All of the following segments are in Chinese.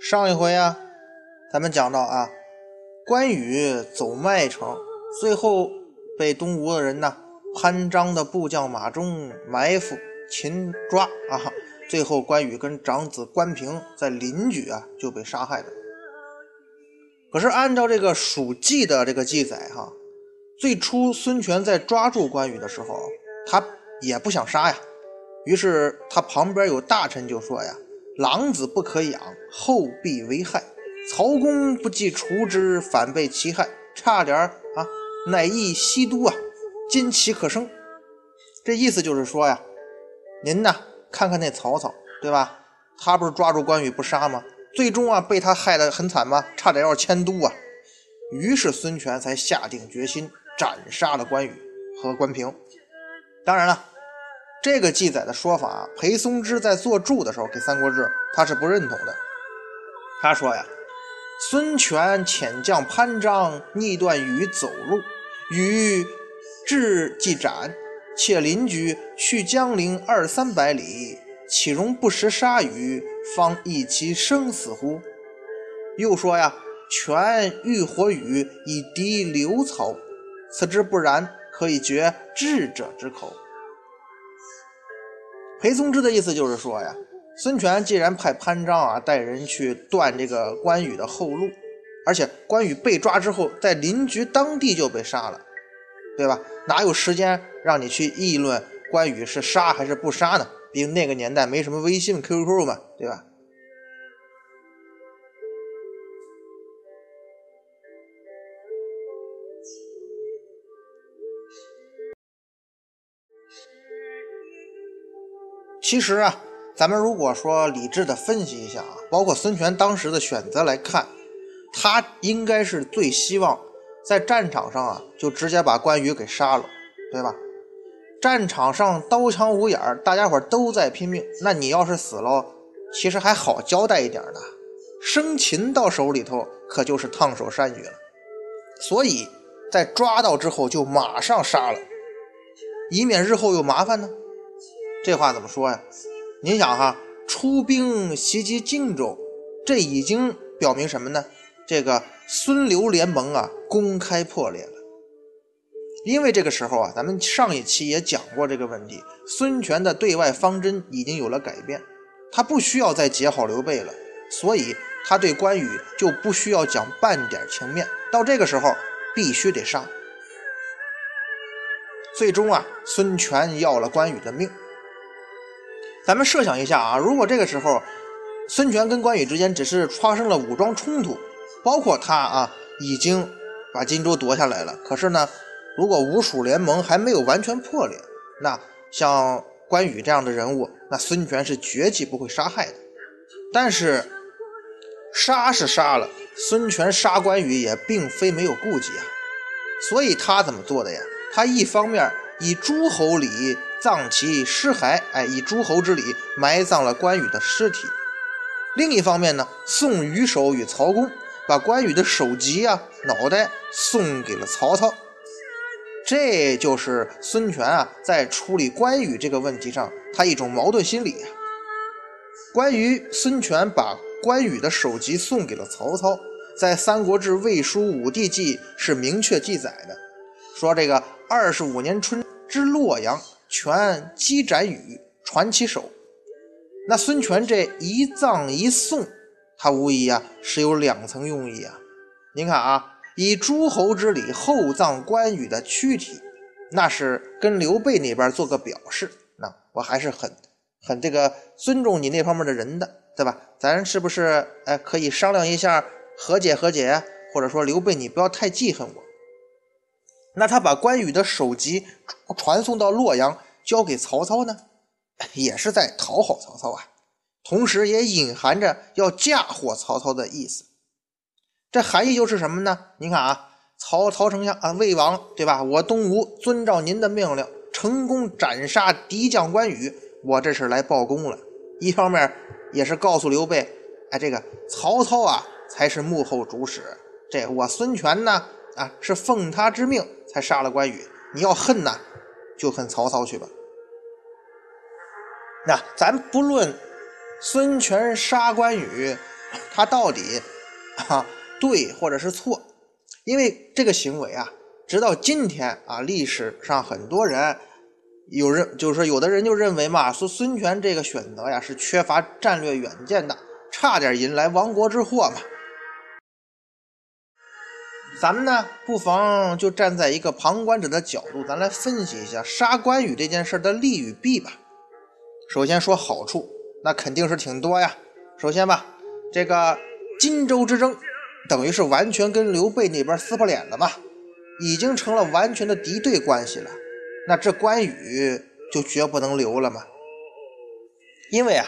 上一回啊，咱们讲到啊，关羽走麦城，最后被东吴的人呢，潘璋的部将马忠埋伏擒抓啊，最后关羽跟长子关平在临掬啊就被杀害了。可是按照这个《蜀记》的这个记载哈，最初孙权在抓住关羽的时候，他也不想杀呀，于是他旁边有大臣就说呀。狼子不可养，后必为害。曹公不计除之，反被其害。差点啊，乃易西都啊，今岂可生？这意思就是说呀，您呢，看看那曹操，对吧？他不是抓住关羽不杀吗？最终啊，被他害得很惨吗？差点要迁都啊。于是孙权才下定决心斩杀了关羽和关平。当然了。这个记载的说法，裴松之在作注的时候给《三国志》，他是不认同的。他说呀，孙权遣将潘璋逆断羽走路，羽至即斩，且邻居去江陵二三百里，岂容不食杀鱼，方议其生死乎？又说呀，权欲火羽以敌刘曹，此之不然，可以绝智者之口。裴松之的意思就是说呀，孙权既然派潘璋啊带人去断这个关羽的后路，而且关羽被抓之后，在邻居当地就被杀了，对吧？哪有时间让你去议论关羽是杀还是不杀呢？毕竟那个年代没什么微信、QQ 嘛，对吧？其实啊，咱们如果说理智的分析一下啊，包括孙权当时的选择来看，他应该是最希望在战场上啊，就直接把关羽给杀了，对吧？战场上刀枪无眼儿，大家伙都在拼命，那你要是死了，其实还好交代一点呢。生擒到手里头，可就是烫手山芋了。所以在抓到之后就马上杀了，以免日后有麻烦呢。这话怎么说呀？您想哈，出兵袭击荆州，这已经表明什么呢？这个孙刘联盟啊，公开破裂了。因为这个时候啊，咱们上一期也讲过这个问题，孙权的对外方针已经有了改变，他不需要再结好刘备了，所以他对关羽就不需要讲半点情面。到这个时候，必须得杀。最终啊，孙权要了关羽的命。咱们设想一下啊，如果这个时候孙权跟关羽之间只是发生了武装冲突，包括他啊已经把荆州夺下来了，可是呢，如果吴蜀联盟还没有完全破裂，那像关羽这样的人物，那孙权是绝计不会杀害的。但是杀是杀了，孙权杀关羽也并非没有顾忌啊，所以他怎么做的呀？他一方面以诸侯礼。葬其尸骸，哎，以诸侯之礼埋葬了关羽的尸体。另一方面呢，送羽首与曹公，把关羽的首级啊、脑袋送给了曹操。这就是孙权啊，在处理关羽这个问题上，他一种矛盾心理啊。关于孙权把关羽的首级送给了曹操，在《三国志·魏书·武帝纪》是明确记载的，说这个二十五年春之洛阳。权击斩羽，传其首。那孙权这一葬一送，他无疑啊是有两层用意啊。您看啊，以诸侯之礼厚葬关羽的躯体，那是跟刘备那边做个表示，那我还是很很这个尊重你那方面的人的。对吧？咱是不是哎可以商量一下和解和解？或者说刘备你不要太记恨我。那他把关羽的首级传送到洛阳，交给曹操呢，也是在讨好曹操啊，同时也隐含着要嫁祸曹操的意思。这含义就是什么呢？你看啊，曹曹丞相啊，魏王对吧？我东吴遵照您的命令，成功斩杀敌将关羽，我这是来报功了。一方面也是告诉刘备，哎，这个曹操啊才是幕后主使，这我孙权呢啊是奉他之命。才杀了关羽，你要恨呐，就恨曹操去吧。那咱不论孙权杀关羽，他到底啊对或者是错，因为这个行为啊，直到今天啊，历史上很多人有人就是说，有的人就认为嘛，说孙权这个选择呀是缺乏战略远见的，差点引来亡国之祸嘛。咱们呢，不妨就站在一个旁观者的角度，咱来分析一下杀关羽这件事的利与弊吧。首先说好处，那肯定是挺多呀。首先吧，这个荆州之争，等于是完全跟刘备那边撕破脸了嘛，已经成了完全的敌对关系了。那这关羽就绝不能留了嘛。因为啊，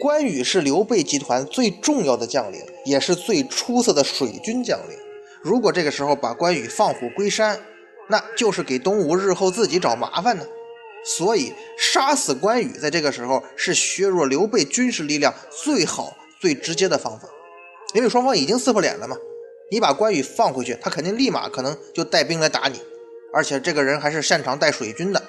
关羽是刘备集团最重要的将领，也是最出色的水军将领。如果这个时候把关羽放虎归山，那就是给东吴日后自己找麻烦呢。所以杀死关羽，在这个时候是削弱刘备军事力量最好、最直接的方法。因为双方已经撕破脸了嘛，你把关羽放回去，他肯定立马可能就带兵来打你，而且这个人还是擅长带水军的。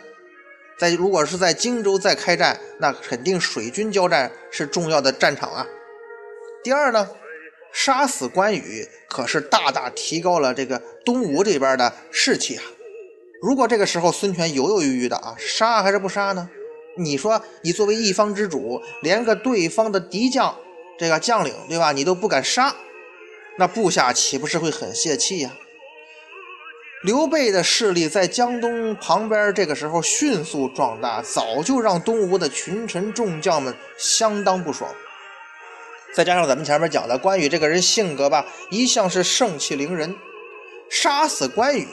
在如果是在荆州再开战，那肯定水军交战是重要的战场啊。第二呢？杀死关羽可是大大提高了这个东吴这边的士气啊！如果这个时候孙权犹犹豫豫的啊，杀还是不杀呢？你说你作为一方之主，连个对方的敌将这个将领对吧，你都不敢杀，那部下岂不是会很泄气呀？刘备的势力在江东旁边，这个时候迅速壮大，早就让东吴的群臣众将们相当不爽。再加上咱们前面讲的关羽这个人性格吧，一向是盛气凌人，杀死关羽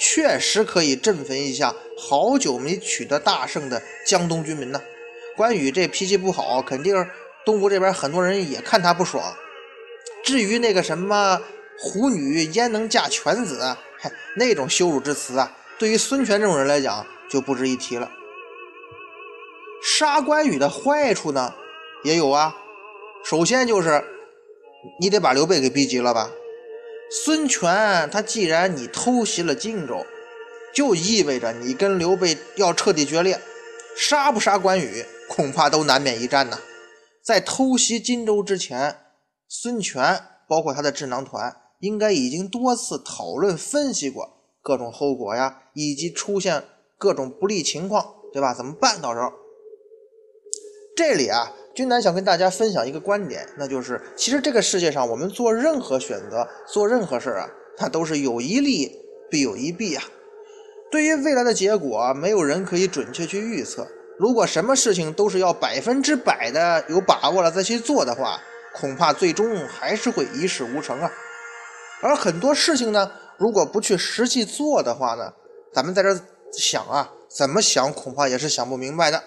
确实可以振奋一下好久没取得大胜的江东军民呢。关羽这脾气不好，肯定东吴这边很多人也看他不爽。至于那个什么虎女焉能嫁犬子，嗨，那种羞辱之词啊，对于孙权这种人来讲就不值一提了。杀关羽的坏处呢，也有啊。首先就是你得把刘备给逼急了吧？孙权他既然你偷袭了荆州，就意味着你跟刘备要彻底决裂，杀不杀关羽恐怕都难免一战呢。在偷袭荆州之前，孙权包括他的智囊团应该已经多次讨论分析过各种后果呀，以及出现各种不利情况，对吧？怎么办？到时候这里啊。君南想跟大家分享一个观点，那就是其实这个世界上，我们做任何选择，做任何事儿啊，它都是有一利必有一弊啊。对于未来的结果，没有人可以准确去预测。如果什么事情都是要百分之百的有把握了再去做的话，恐怕最终还是会一事无成啊。而很多事情呢，如果不去实际做的话呢，咱们在这想啊，怎么想恐怕也是想不明白的。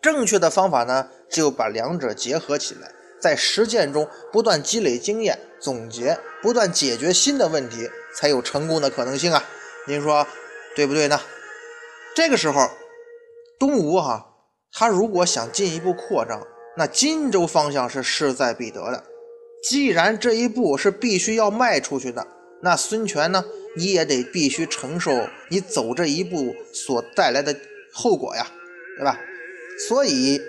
正确的方法呢，只有把两者结合起来，在实践中不断积累经验、总结，不断解决新的问题，才有成功的可能性啊！您说对不对呢？这个时候，东吴哈，他如果想进一步扩张，那荆州方向是势在必得的。既然这一步是必须要迈出去的，那孙权呢，你也得必须承受你走这一步所带来的后果呀，对吧？所以，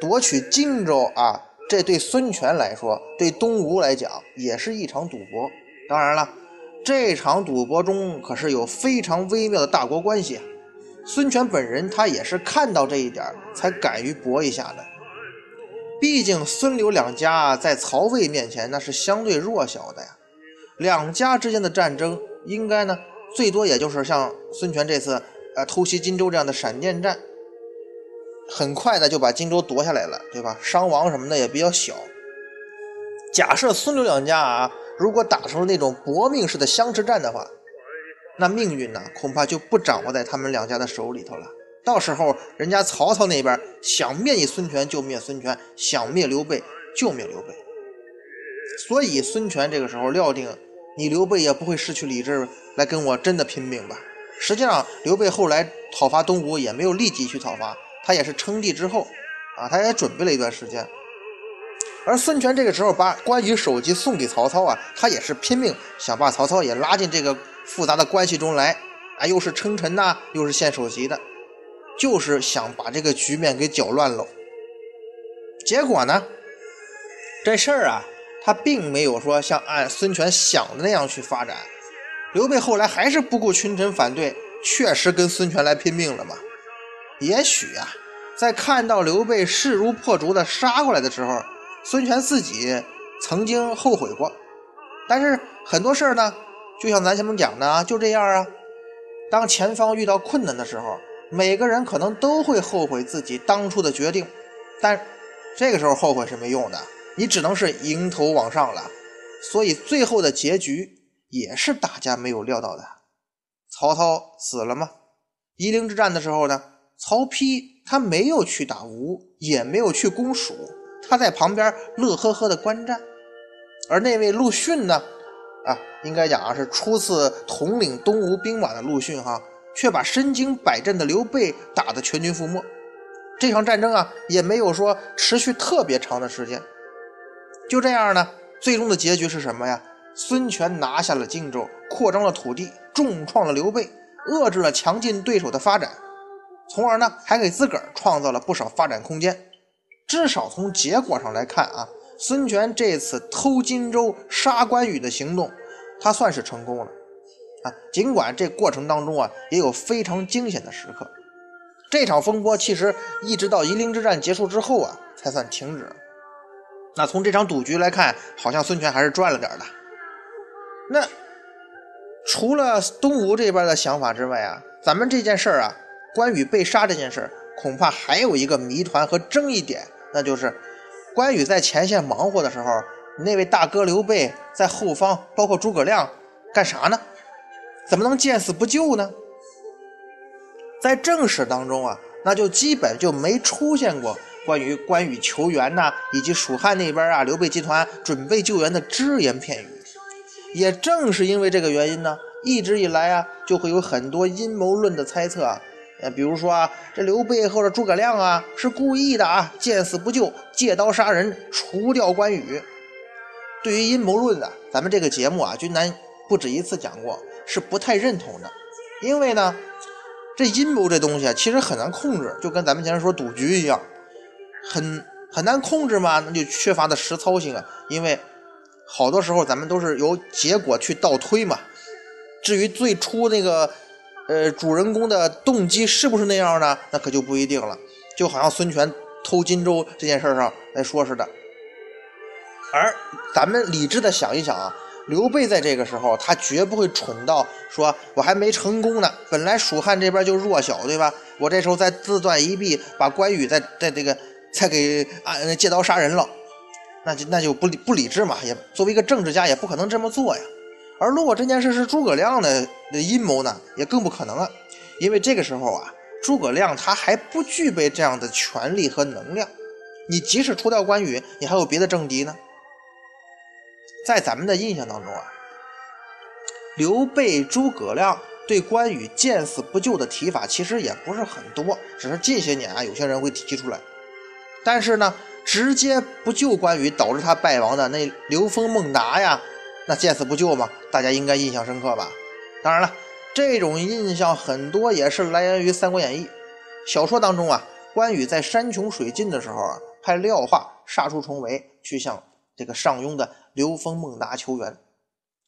夺取荆州啊，这对孙权来说，对东吴来讲，也是一场赌博。当然了，这场赌博中可是有非常微妙的大国关系。孙权本人他也是看到这一点，才敢于搏一下的。毕竟孙刘两家在曹魏面前那是相对弱小的呀。两家之间的战争，应该呢，最多也就是像孙权这次呃偷袭荆州这样的闪电战。很快的就把荆州夺下来了，对吧？伤亡什么的也比较小。假设孙刘两家啊，如果打成了那种搏命式的相持战的话，那命运呢，恐怕就不掌握在他们两家的手里头了。到时候，人家曹操那边想灭你孙权就灭孙权，想灭刘备就灭刘备。所以孙权这个时候料定，你刘备也不会失去理智来跟我真的拼命吧？实际上，刘备后来讨伐东吴也没有立即去讨伐，他也是称帝之后，啊，他也准备了一段时间。而孙权这个时候把关羽首级送给曹操啊，他也是拼命想把曹操也拉进这个复杂的关系中来，啊，又是称臣呐，又是献首级的，就是想把这个局面给搅乱了。结果呢，这事儿啊，他并没有说像按孙权想的那样去发展。刘备后来还是不顾群臣反对，确实跟孙权来拼命了嘛。也许啊，在看到刘备势如破竹的杀过来的时候，孙权自己曾经后悔过，但是很多事儿呢，就像咱前面讲的啊，就这样啊。当前方遇到困难的时候，每个人可能都会后悔自己当初的决定，但这个时候后悔是没用的，你只能是迎头往上了。所以最后的结局也是大家没有料到的，曹操死了吗？夷陵之战的时候呢，曹丕他没有去打吴，也没有去攻蜀。他在旁边乐呵呵的观战，而那位陆逊呢？啊，应该讲啊是初次统领东吴兵马的陆逊哈，却把身经百战的刘备打得全军覆没。这场战争啊，也没有说持续特别长的时间。就这样呢，最终的结局是什么呀？孙权拿下了荆州，扩张了土地，重创了刘备，遏制了强劲对手的发展，从而呢，还给自个儿创造了不少发展空间。至少从结果上来看啊，孙权这次偷荆州、杀关羽的行动，他算是成功了啊。尽管这过程当中啊，也有非常惊险的时刻。这场风波其实一直到夷陵之战结束之后啊，才算停止。那从这场赌局来看，好像孙权还是赚了点的。那除了东吴这边的想法之外啊，咱们这件事儿啊，关羽被杀这件事儿，恐怕还有一个谜团和争议点。那就是关羽在前线忙活的时候，那位大哥刘备在后方，包括诸葛亮干啥呢？怎么能见死不救呢？在正史当中啊，那就基本就没出现过关于关羽求援呐，以及蜀汉那边啊刘备集团准备救援的只言片语。也正是因为这个原因呢，一直以来啊，就会有很多阴谋论的猜测啊。呃，比如说啊，这刘备或者诸葛亮啊，是故意的啊，见死不救，借刀杀人，除掉关羽。对于阴谋论啊，咱们这个节目啊，君南不止一次讲过，是不太认同的。因为呢，这阴谋这东西啊，其实很难控制，就跟咱们前面说赌局一样，很很难控制嘛，那就缺乏的实操性啊。因为好多时候咱们都是由结果去倒推嘛。至于最初那个。呃，主人公的动机是不是那样呢？那可就不一定了。就好像孙权偷荆州这件事上来说似的。而咱们理智的想一想啊，刘备在这个时候，他绝不会蠢到说我还没成功呢，本来蜀汉这边就弱小，对吧？我这时候再自断一臂，把关羽再再这个再给啊借刀杀人了，那就那就不理不理智嘛。也作为一个政治家，也不可能这么做呀。而如果这件事是诸葛亮的阴谋呢，也更不可能啊，因为这个时候啊，诸葛亮他还不具备这样的权力和能量。你即使除掉关羽，你还有别的政敌呢。在咱们的印象当中啊，刘备、诸葛亮对关羽见死不救的提法其实也不是很多，只是近些年啊，有些人会提出来。但是呢，直接不救关羽导致他败亡的那刘封、孟达呀。那见死不救嘛，大家应该印象深刻吧？当然了，这种印象很多也是来源于《三国演义》小说当中啊。关羽在山穷水尽的时候啊，派廖化杀出重围，去向这个上庸的刘封、孟达求援。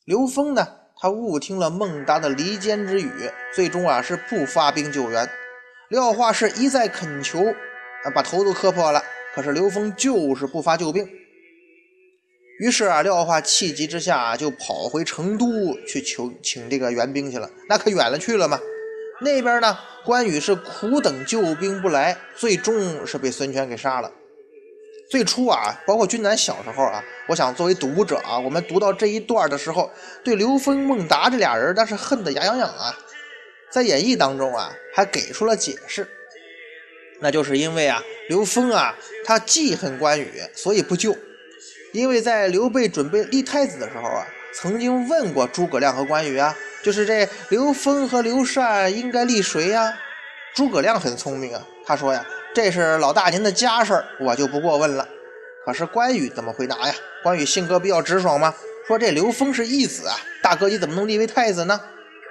刘封呢，他误听了孟达的离间之语，最终啊是不发兵救援。廖化是一再恳求，啊，把头都磕破了，可是刘封就是不发救兵。于是啊，廖化气急之下就跑回成都去求请这个援兵去了。那可远了去了嘛。那边呢，关羽是苦等救兵不来，最终是被孙权给杀了。最初啊，包括君南小时候啊，我想作为读者啊，我们读到这一段的时候，对刘封、孟达这俩人那是恨得牙痒痒啊。在演义当中啊，还给出了解释，那就是因为啊，刘封啊，他记恨关羽，所以不救。因为在刘备准备立太子的时候啊，曾经问过诸葛亮和关羽啊，就是这刘封和刘禅应该立谁呀？诸葛亮很聪明啊，他说呀。这是老大您的家事儿，我就不过问了。可是关羽怎么回答呀？关羽性格比较直爽嘛，说这刘封是义子啊，大哥你怎么能立为太子呢？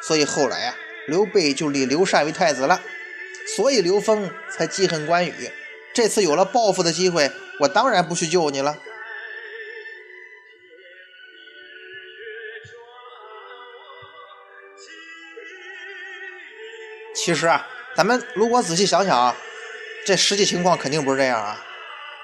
所以后来啊，刘备就立刘禅为太子了。所以刘封才记恨关羽。这次有了报复的机会，我当然不去救你了。其实啊，咱们如果仔细想想啊。这实际情况肯定不是这样啊，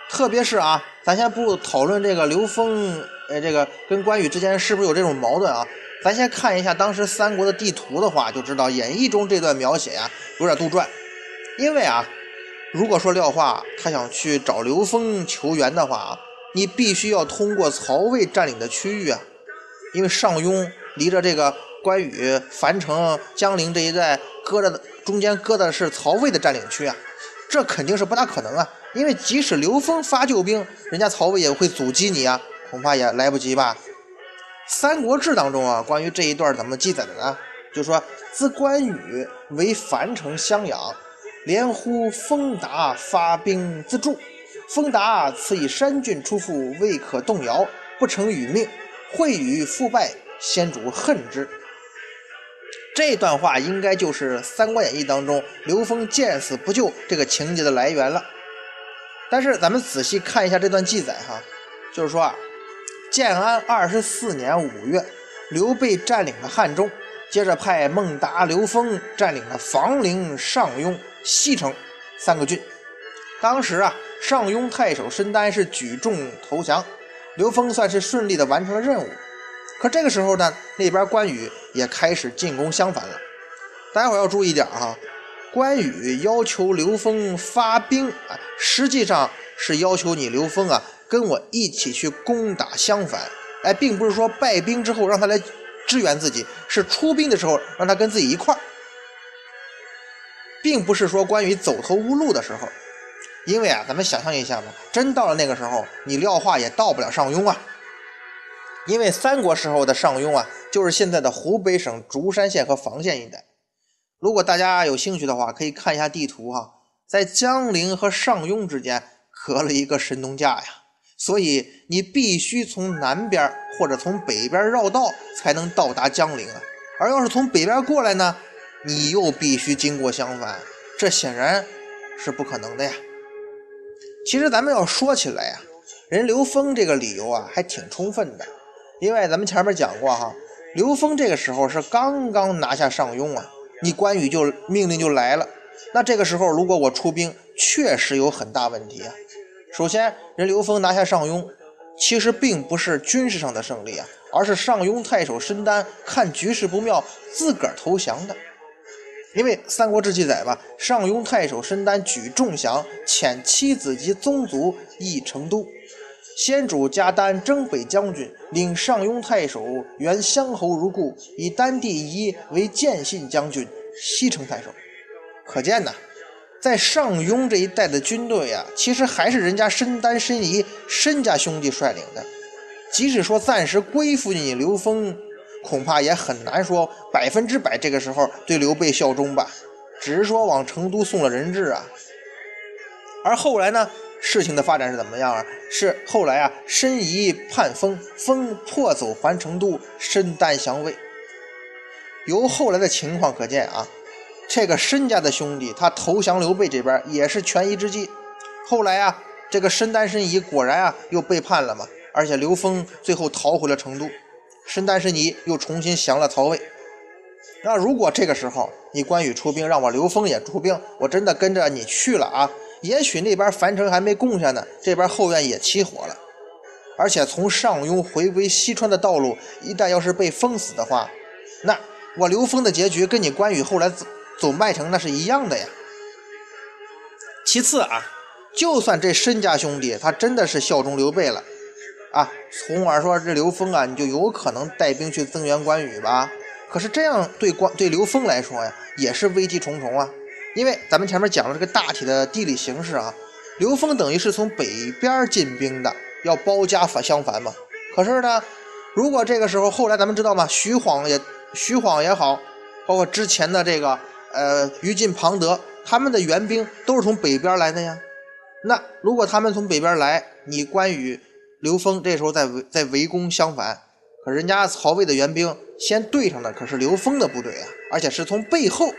特别是啊，咱先不讨论这个刘封，呃，这个跟关羽之间是不是有这种矛盾啊？咱先看一下当时三国的地图的话，就知道演义中这段描写呀有点杜撰。因为啊，如果说廖化他想去找刘封求援的话啊，你必须要通过曹魏占领的区域啊，因为上庸离着这个关羽樊城、江陵这一带，搁着的中间搁的是曹魏的占领区啊。这肯定是不大可能啊，因为即使刘封发救兵，人家曹魏也会阻击你啊，恐怕也来不及吧。《三国志》当中啊，关于这一段怎么记载的呢？就说自关羽为樊城襄阳，连呼封达发兵自助，封达此以山郡出复，未可动摇，不成与命，会与复败，先主恨之。这段话应该就是《三国演义》当中刘封见死不救这个情节的来源了。但是咱们仔细看一下这段记载哈，就是说啊，建安二十四年五月，刘备占领了汉中，接着派孟达、刘封占领了房陵、上庸、西城三个郡。当时啊，上庸太守申丹是举众投降，刘封算是顺利的完成了任务。可这个时候呢，那边关羽也开始进攻襄樊了。待会儿要注意点哈，关羽要求刘封发兵啊，实际上是要求你刘封啊，跟我一起去攻打襄樊。哎，并不是说败兵之后让他来支援自己，是出兵的时候让他跟自己一块儿，并不是说关羽走投无路的时候。因为啊，咱们想象一下吧，真到了那个时候，你廖化也到不了上庸啊。因为三国时候的上庸啊，就是现在的湖北省竹山县和房县一带。如果大家有兴趣的话，可以看一下地图哈，在江陵和上庸之间隔了一个神农架呀，所以你必须从南边或者从北边绕道才能到达江陵啊。而要是从北边过来呢，你又必须经过襄樊，这显然是不可能的呀。其实咱们要说起来呀，人刘封这个理由啊，还挺充分的。因为咱们前面讲过哈，刘封这个时候是刚刚拿下上庸啊，你关羽就命令就来了。那这个时候如果我出兵，确实有很大问题啊。首先，人刘封拿下上庸，其实并不是军事上的胜利啊，而是上庸太守申丹看局势不妙，自个儿投降的。因为《三国志》记载吧，上庸太守申丹举众降，遣妻子及宗族诣成都。先主加丹征北将军，领上庸太守原乡侯如故，以丹弟仪为建信将军、西城太守。可见呢，在上庸这一带的军队呀，其实还是人家申丹、申仪申家兄弟率领的。即使说暂时归附你刘封，恐怕也很难说百分之百这个时候对刘备效忠吧。只是说往成都送了人质啊。而后来呢？事情的发展是怎么样啊？是后来啊，申仪叛封，封破走还成都，申丹降魏。由后来的情况可见啊，这个申家的兄弟他投降刘备这边也是权宜之计。后来啊，这个申丹申仪果然啊又背叛了嘛，而且刘封最后逃回了成都，申丹申仪又重新降了曹魏。那如果这个时候你关羽出兵，让我刘封也出兵，我真的跟着你去了啊！也许那边樊城还没攻下呢，这边后院也起火了。而且从上庸回归西川的道路，一旦要是被封死的话，那我刘封的结局跟你关羽后来走走麦城那是一样的呀。其次啊，就算这申家兄弟他真的是效忠刘备了啊，从而说这刘封啊，你就有可能带兵去增援关羽吧。可是这样对关对刘封来说呀，也是危机重重啊。因为咱们前面讲了这个大体的地理形势啊，刘封等于是从北边进兵的，要包夹反相反嘛。可是呢，如果这个时候后来咱们知道吗？徐晃也徐晃也好，包括之前的这个呃于禁、庞德，他们的援兵都是从北边来的呀。那如果他们从北边来，你关羽、刘封这时候在围在围攻相反，可人家曹魏的援兵先对上的可是刘封的部队啊，而且是从背后。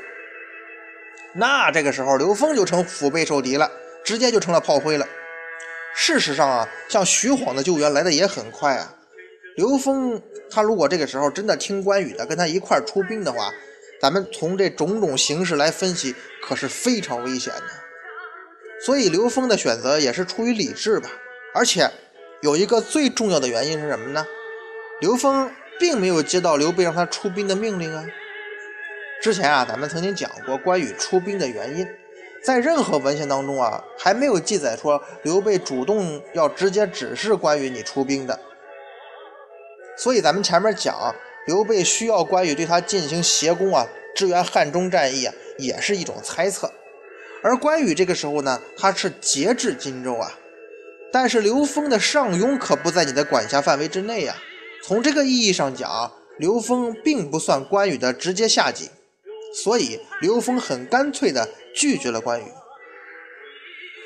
那这个时候，刘封就成腹背受敌了，直接就成了炮灰了。事实上啊，像徐晃的救援来的也很快啊。刘封他如果这个时候真的听关羽的，跟他一块出兵的话，咱们从这种种形势来分析，可是非常危险的。所以刘封的选择也是出于理智吧。而且有一个最重要的原因是什么呢？刘封并没有接到刘备让他出兵的命令啊。之前啊，咱们曾经讲过关羽出兵的原因，在任何文献当中啊，还没有记载说刘备主动要直接指示关羽你出兵的。所以咱们前面讲刘备需要关羽对他进行协攻啊，支援汉中战役啊，也是一种猜测。而关羽这个时候呢，他是节制荆州啊，但是刘封的上庸可不在你的管辖范围之内呀。从这个意义上讲，刘封并不算关羽的直接下级。所以刘封很干脆地拒绝了关羽。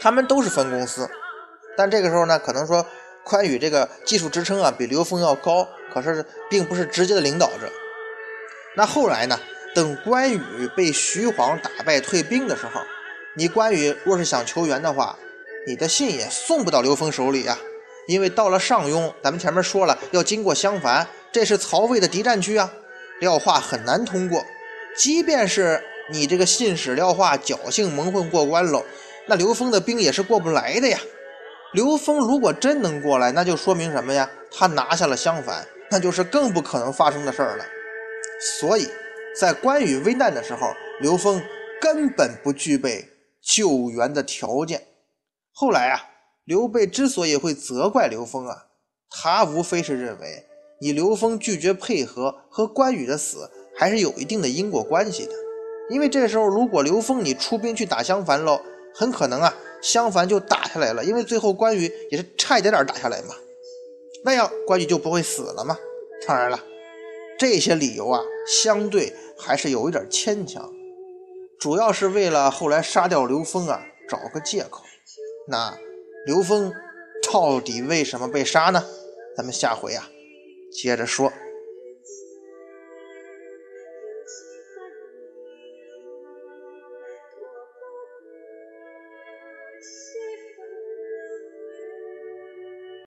他们都是分公司，但这个时候呢，可能说关羽这个技术支撑啊比刘封要高，可是并不是直接的领导者。那后来呢，等关羽被徐晃打败退兵的时候，你关羽若是想求援的话，你的信也送不到刘封手里呀，因为到了上庸，咱们前面说了要经过襄樊，这是曹魏的敌占区啊，廖化很难通过。即便是你这个信使廖化侥幸蒙混过关喽，那刘封的兵也是过不来的呀。刘封如果真能过来，那就说明什么呀？他拿下了襄樊，那就是更不可能发生的事儿了。所以，在关羽危难的时候，刘封根本不具备救援的条件。后来啊，刘备之所以会责怪刘封啊，他无非是认为你刘封拒绝配合和关羽的死。还是有一定的因果关系的，因为这时候如果刘封你出兵去打襄樊喽，很可能啊襄樊就打下来了，因为最后关羽也是差一点点打下来嘛，那样关羽就不会死了嘛。当然了，这些理由啊相对还是有一点牵强，主要是为了后来杀掉刘封啊找个借口。那刘封到底为什么被杀呢？咱们下回啊接着说。